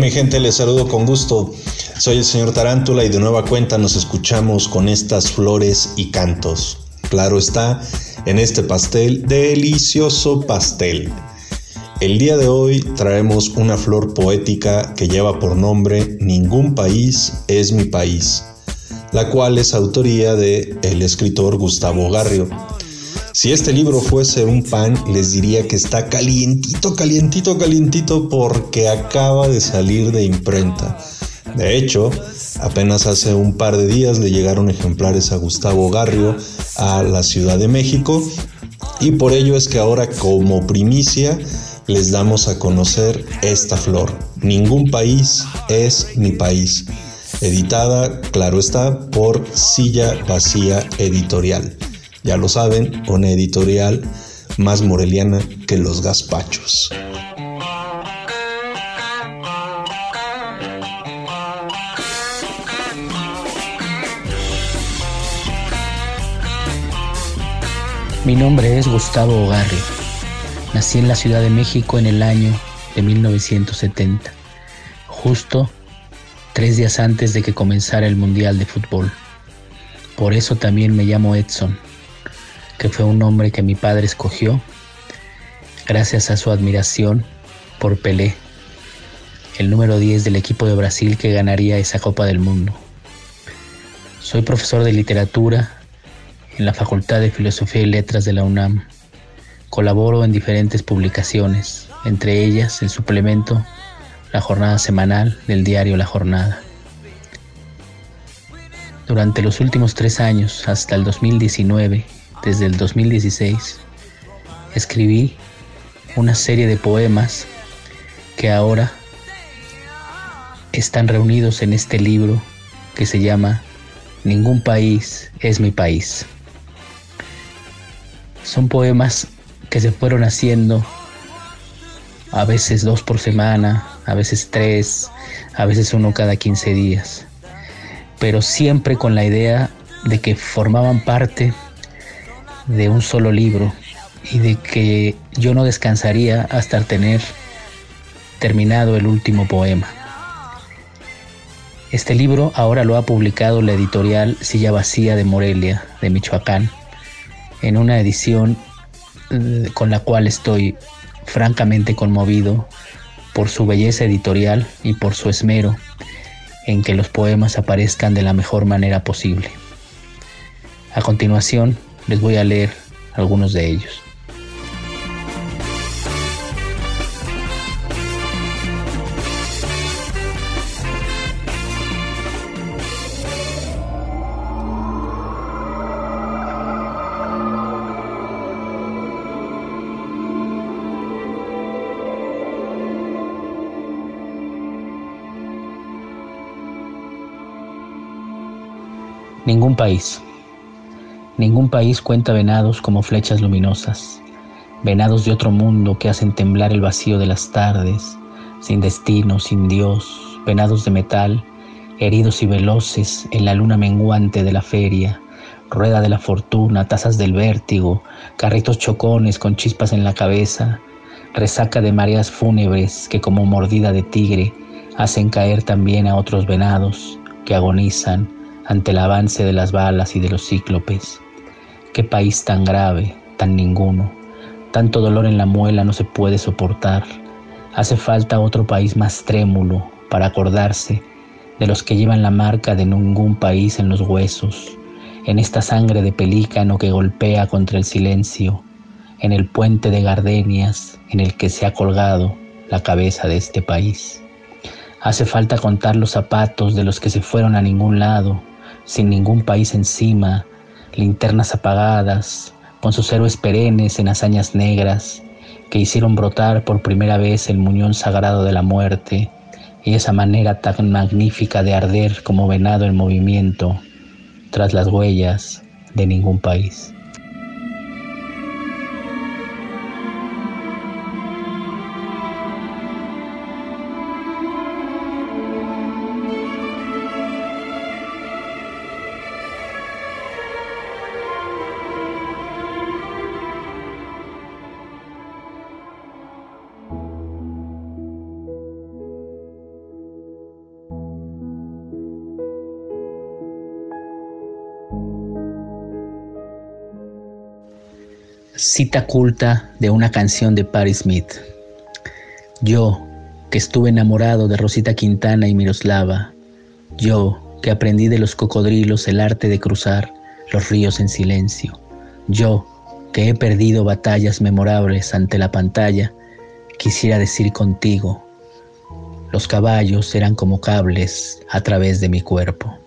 Mi gente, les saludo con gusto. Soy el señor Tarántula y de nueva cuenta nos escuchamos con estas flores y cantos. Claro está, en este pastel, delicioso pastel. El día de hoy traemos una flor poética que lleva por nombre Ningún país es mi país, la cual es autoría de el escritor Gustavo Garrio. Si este libro fuese un pan, les diría que está calientito, calientito, calientito porque acaba de salir de imprenta. De hecho, apenas hace un par de días le llegaron ejemplares a Gustavo Garrio a la Ciudad de México y por ello es que ahora como primicia les damos a conocer esta flor. Ningún país es mi país. Editada, claro está, por Silla Vacía Editorial. Ya lo saben, una editorial más moreliana que los gazpachos. Mi nombre es Gustavo Ogarri. Nací en la Ciudad de México en el año de 1970, justo tres días antes de que comenzara el Mundial de Fútbol. Por eso también me llamo Edson que fue un nombre que mi padre escogió gracias a su admiración por Pelé, el número 10 del equipo de Brasil que ganaría esa Copa del Mundo. Soy profesor de literatura en la Facultad de Filosofía y Letras de la UNAM. Colaboro en diferentes publicaciones, entre ellas el suplemento La Jornada Semanal del diario La Jornada. Durante los últimos tres años, hasta el 2019, desde el 2016, escribí una serie de poemas que ahora están reunidos en este libro que se llama Ningún país es mi país. Son poemas que se fueron haciendo a veces dos por semana, a veces tres, a veces uno cada 15 días, pero siempre con la idea de que formaban parte de un solo libro y de que yo no descansaría hasta tener terminado el último poema. Este libro ahora lo ha publicado la editorial Silla Vacía de Morelia, de Michoacán, en una edición eh, con la cual estoy francamente conmovido por su belleza editorial y por su esmero en que los poemas aparezcan de la mejor manera posible. A continuación, les voy a leer algunos de ellos. Ningún país. Ningún país cuenta venados como flechas luminosas, venados de otro mundo que hacen temblar el vacío de las tardes, sin destino, sin Dios, venados de metal, heridos y veloces en la luna menguante de la feria, rueda de la fortuna, tazas del vértigo, carritos chocones con chispas en la cabeza, resaca de mareas fúnebres que como mordida de tigre hacen caer también a otros venados que agonizan ante el avance de las balas y de los cíclopes. Qué país tan grave, tan ninguno. Tanto dolor en la muela no se puede soportar. Hace falta otro país más trémulo para acordarse de los que llevan la marca de ningún país en los huesos, en esta sangre de pelícano que golpea contra el silencio, en el puente de gardenias en el que se ha colgado la cabeza de este país. Hace falta contar los zapatos de los que se fueron a ningún lado, sin ningún país encima, linternas apagadas, con sus héroes perennes en hazañas negras, que hicieron brotar por primera vez el muñón sagrado de la muerte, y esa manera tan magnífica de arder como venado en movimiento, tras las huellas de ningún país. Cita culta de una canción de Patti Smith. Yo, que estuve enamorado de Rosita Quintana y Miroslava. Yo, que aprendí de los cocodrilos el arte de cruzar los ríos en silencio. Yo, que he perdido batallas memorables ante la pantalla, quisiera decir contigo, los caballos eran como cables a través de mi cuerpo.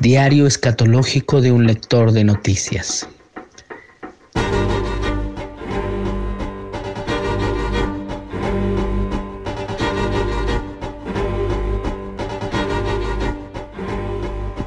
Diario escatológico de un lector de noticias.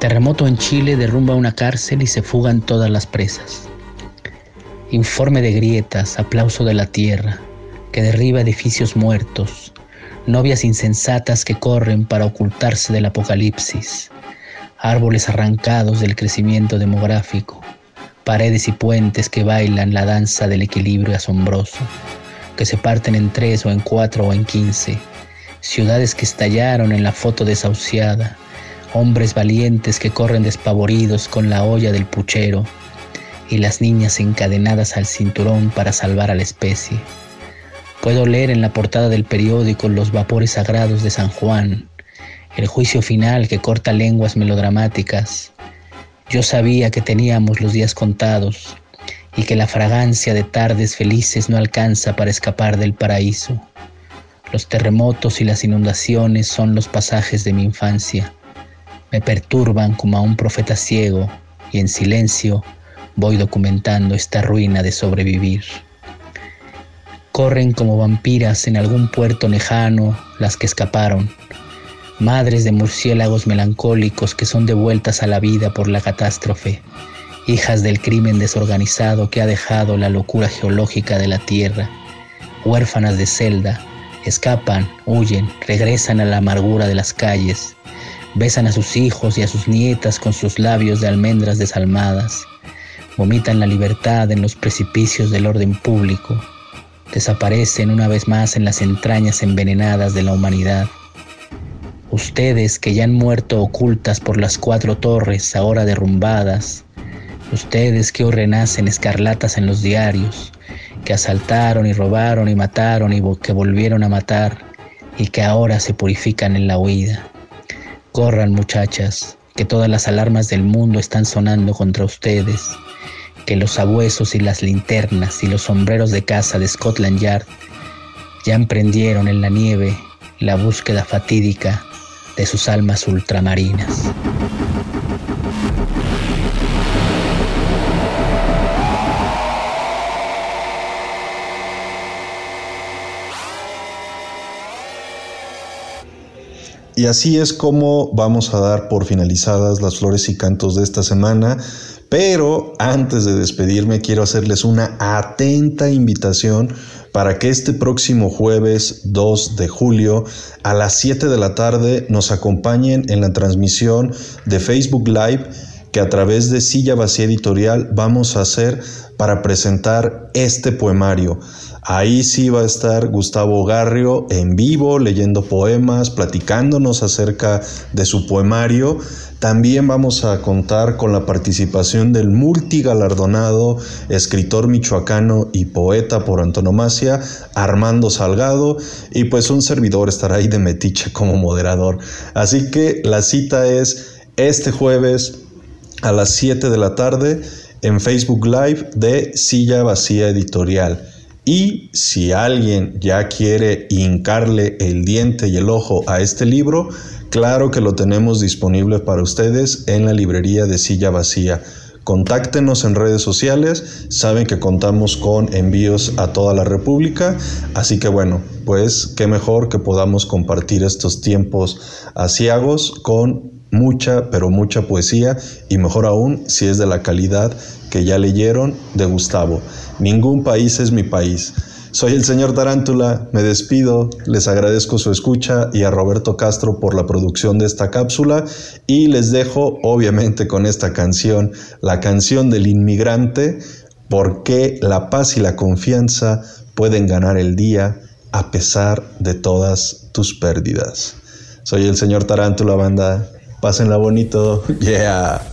Terremoto en Chile derrumba una cárcel y se fugan todas las presas. Informe de grietas, aplauso de la tierra, que derriba edificios muertos, novias insensatas que corren para ocultarse del apocalipsis árboles arrancados del crecimiento demográfico, paredes y puentes que bailan la danza del equilibrio asombroso, que se parten en tres o en cuatro o en quince, ciudades que estallaron en la foto desahuciada, hombres valientes que corren despavoridos con la olla del puchero y las niñas encadenadas al cinturón para salvar a la especie. Puedo leer en la portada del periódico los vapores sagrados de San Juan, el juicio final que corta lenguas melodramáticas. Yo sabía que teníamos los días contados y que la fragancia de tardes felices no alcanza para escapar del paraíso. Los terremotos y las inundaciones son los pasajes de mi infancia. Me perturban como a un profeta ciego y en silencio voy documentando esta ruina de sobrevivir. Corren como vampiras en algún puerto lejano las que escaparon madres de murciélagos melancólicos que son devueltas a la vida por la catástrofe, hijas del crimen desorganizado que ha dejado la locura geológica de la tierra, huérfanas de celda, escapan, huyen, regresan a la amargura de las calles, besan a sus hijos y a sus nietas con sus labios de almendras desalmadas, vomitan la libertad en los precipicios del orden público, desaparecen una vez más en las entrañas envenenadas de la humanidad Ustedes que ya han muerto ocultas por las cuatro torres, ahora derrumbadas. Ustedes que hoy renacen escarlatas en los diarios, que asaltaron y robaron y mataron y que volvieron a matar y que ahora se purifican en la huida. Corran muchachas, que todas las alarmas del mundo están sonando contra ustedes, que los abuesos y las linternas y los sombreros de casa de Scotland Yard ya emprendieron en la nieve la búsqueda fatídica de sus almas ultramarinas. Y así es como vamos a dar por finalizadas las flores y cantos de esta semana. Pero antes de despedirme quiero hacerles una atenta invitación para que este próximo jueves 2 de julio a las 7 de la tarde nos acompañen en la transmisión de Facebook Live que a través de Silla Vacía Editorial vamos a hacer para presentar este poemario. Ahí sí va a estar Gustavo Garrio en vivo leyendo poemas, platicándonos acerca de su poemario. También vamos a contar con la participación del multigalardonado escritor michoacano y poeta por antonomasia, Armando Salgado, y pues un servidor estará ahí de metiche como moderador. Así que la cita es este jueves a las 7 de la tarde en Facebook Live de Silla Vacía Editorial. Y si alguien ya quiere hincarle el diente y el ojo a este libro, claro que lo tenemos disponible para ustedes en la librería de Silla Vacía. Contáctenos en redes sociales, saben que contamos con envíos a toda la República, así que bueno, pues qué mejor que podamos compartir estos tiempos asiagos con mucha, pero mucha poesía y mejor aún si es de la calidad que ya leyeron de Gustavo. Ningún país es mi país. Soy el señor Tarántula, me despido, les agradezco su escucha y a Roberto Castro por la producción de esta cápsula y les dejo obviamente con esta canción, la canción del inmigrante, porque la paz y la confianza pueden ganar el día a pesar de todas tus pérdidas. Soy el señor Tarántula, banda. Pásenla bonito. Yeah.